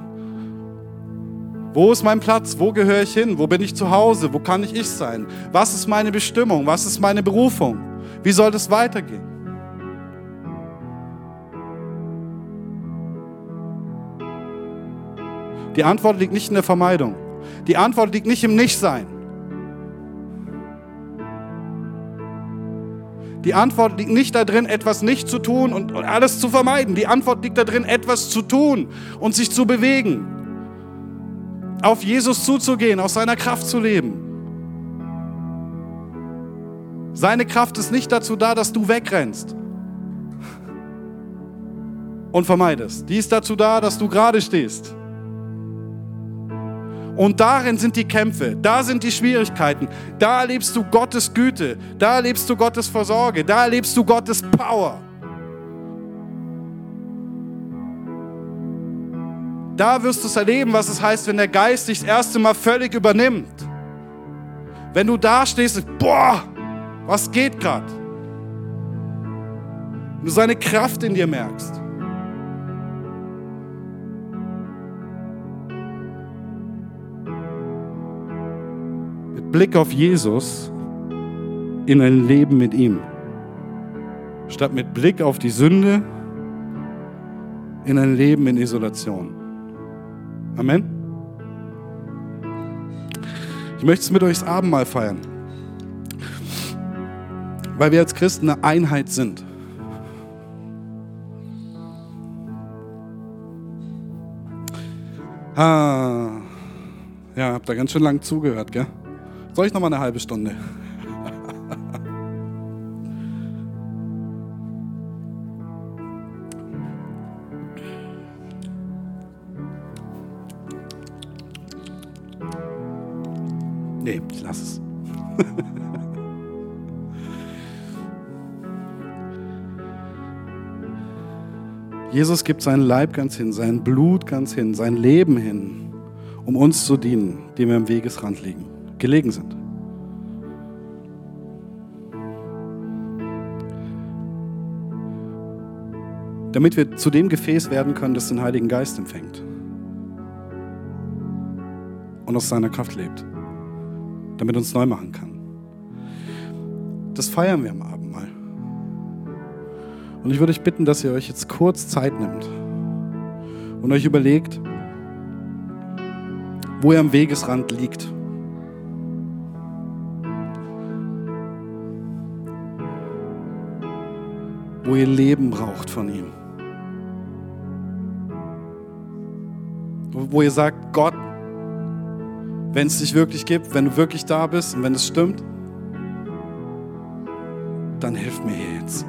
Wo ist mein Platz? Wo gehöre ich hin? Wo bin ich zu Hause? Wo kann ich ich sein? Was ist meine Bestimmung? Was ist meine Berufung? Wie soll das weitergehen? Die Antwort liegt nicht in der Vermeidung. Die Antwort liegt nicht im Nichtsein. Die Antwort liegt nicht darin, etwas nicht zu tun und alles zu vermeiden. Die Antwort liegt darin, etwas zu tun und sich zu bewegen auf Jesus zuzugehen, aus seiner Kraft zu leben. Seine Kraft ist nicht dazu da, dass du wegrennst und vermeidest. Die ist dazu da, dass du gerade stehst. Und darin sind die Kämpfe, da sind die Schwierigkeiten, da erlebst du Gottes Güte, da erlebst du Gottes Versorge, da erlebst du Gottes Power. Da wirst du es erleben, was es heißt, wenn der Geist dich das erste Mal völlig übernimmt. Wenn du da stehst und, boah, Was geht gerade? Wenn du seine Kraft in dir merkst. Blick auf Jesus in ein Leben mit ihm. Statt mit Blick auf die Sünde in ein Leben in Isolation. Amen. Ich möchte es mit euch das Abendmahl feiern, weil wir als Christen eine Einheit sind. Ah, ja, habt da ganz schön lang zugehört, gell? Soll ich noch mal eine halbe Stunde? Nee, ich lass es. Jesus gibt seinen Leib ganz hin, sein Blut ganz hin, sein Leben hin, um uns zu dienen, die wir am Wegesrand liegen, gelegen sind. Damit wir zu dem Gefäß werden können, das den Heiligen Geist empfängt und aus seiner Kraft lebt damit uns neu machen kann. Das feiern wir am Abendmahl. Und ich würde euch bitten, dass ihr euch jetzt kurz Zeit nimmt und euch überlegt, wo ihr am Wegesrand liegt. Wo ihr Leben braucht von ihm. Wo ihr sagt, Gott, wenn es dich wirklich gibt, wenn du wirklich da bist und wenn es stimmt, dann hilf mir hier jetzt.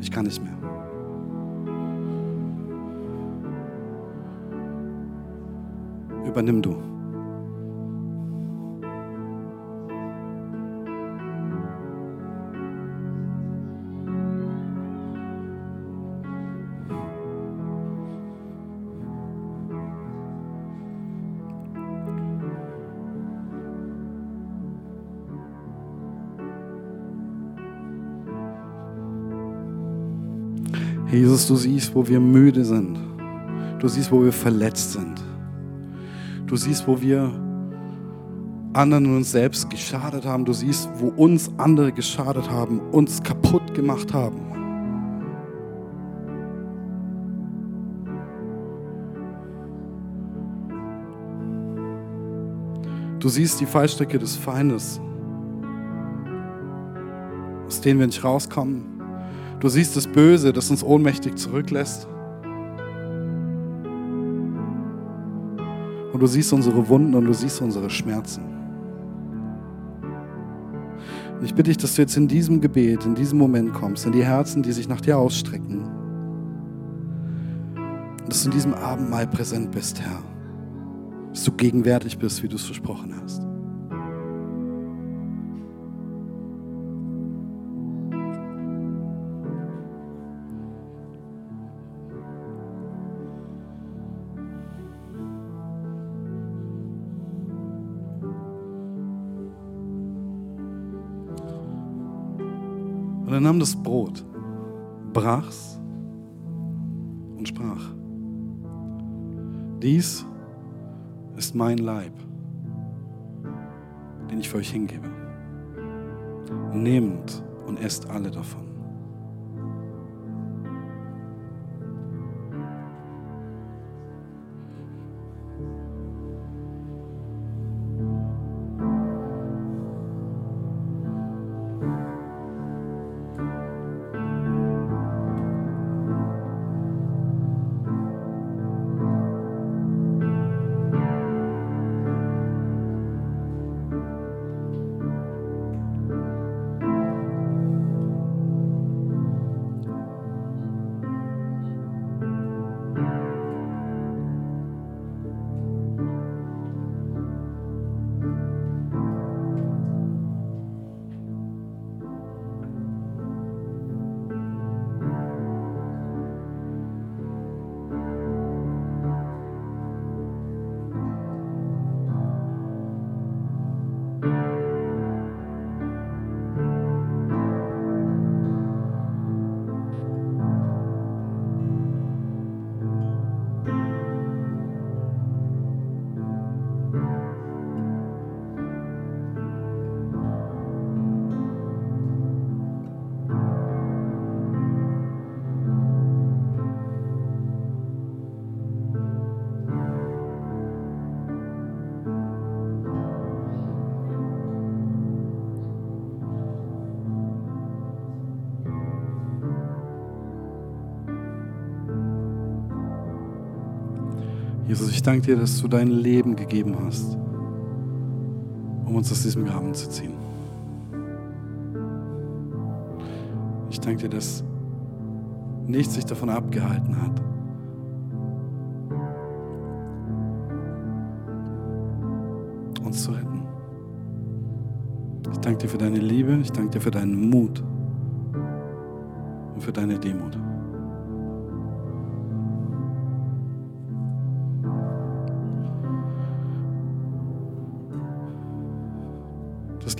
Ich kann nicht mehr. Übernimm du. Jesus, du siehst, wo wir müde sind. Du siehst, wo wir verletzt sind. Du siehst, wo wir anderen und uns selbst geschadet haben. Du siehst, wo uns andere geschadet haben, uns kaputt gemacht haben. Du siehst die Fallstrecke des Feindes, aus denen wir nicht rauskommen. Du siehst das Böse, das uns ohnmächtig zurücklässt. Und du siehst unsere Wunden und du siehst unsere Schmerzen. Und ich bitte dich, dass du jetzt in diesem Gebet, in diesem Moment kommst, in die Herzen, die sich nach dir ausstrecken. Und dass du in diesem Abendmahl präsent bist, Herr. Dass du gegenwärtig bist, wie du es versprochen hast. Brach's und sprach, dies ist mein Leib, den ich für euch hingebe. Nehmt und esst alle davon. Ich danke dir, dass du dein Leben gegeben hast, um uns aus diesem Graben zu ziehen. Ich danke dir, dass nichts sich davon abgehalten hat. uns zu retten. Ich danke dir für deine Liebe, ich danke dir für deinen Mut und für deine Demut.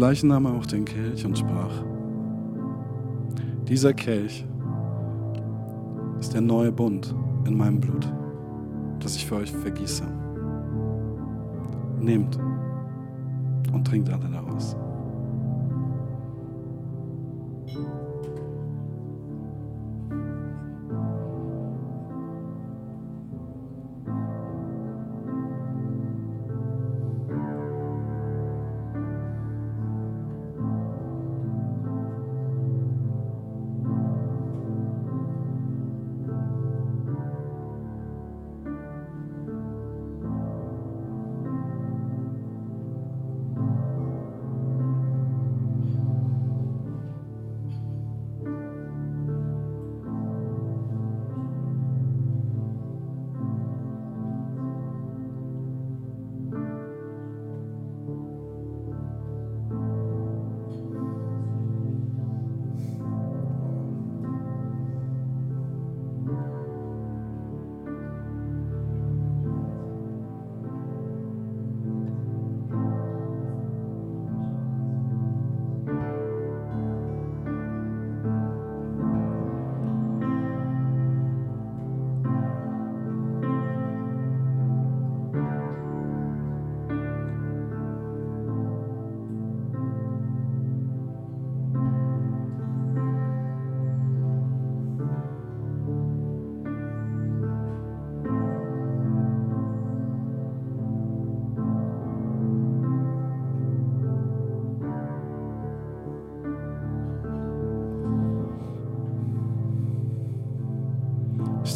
Das gleiche nahm er auch den Kelch und sprach, dieser Kelch ist der neue Bund in meinem Blut, das ich für euch vergieße. Nehmt und trinkt alle daraus.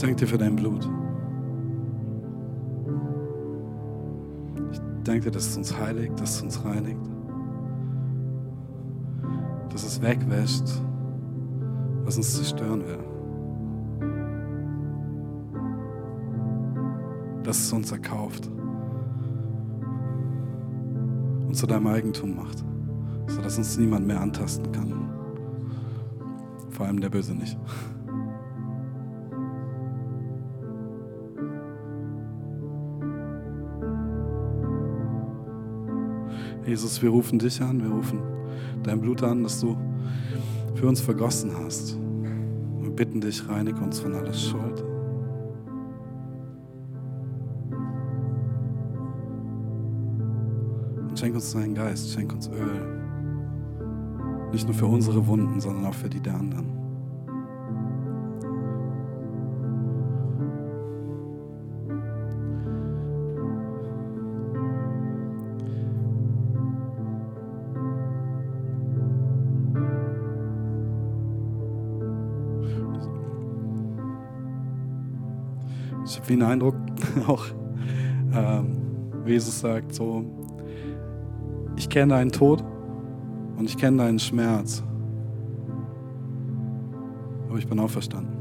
Danke dir für dein Blut. Ich danke dir, dass es uns heiligt, dass es uns reinigt, dass es wegwäscht, was uns zerstören will. Dass es uns erkauft und zu deinem Eigentum macht, sodass uns niemand mehr antasten kann. Vor allem der Böse nicht. Jesus, wir rufen dich an, wir rufen dein Blut an, das du für uns vergossen hast. Wir bitten dich, reinige uns von aller Schuld. Und schenk uns deinen Geist, schenk uns Öl. Nicht nur für unsere Wunden, sondern auch für die der anderen. Habe den Eindruck, auch ähm, wie Jesus sagt, so, ich kenne deinen Tod und ich kenne deinen Schmerz, aber ich bin auferstanden.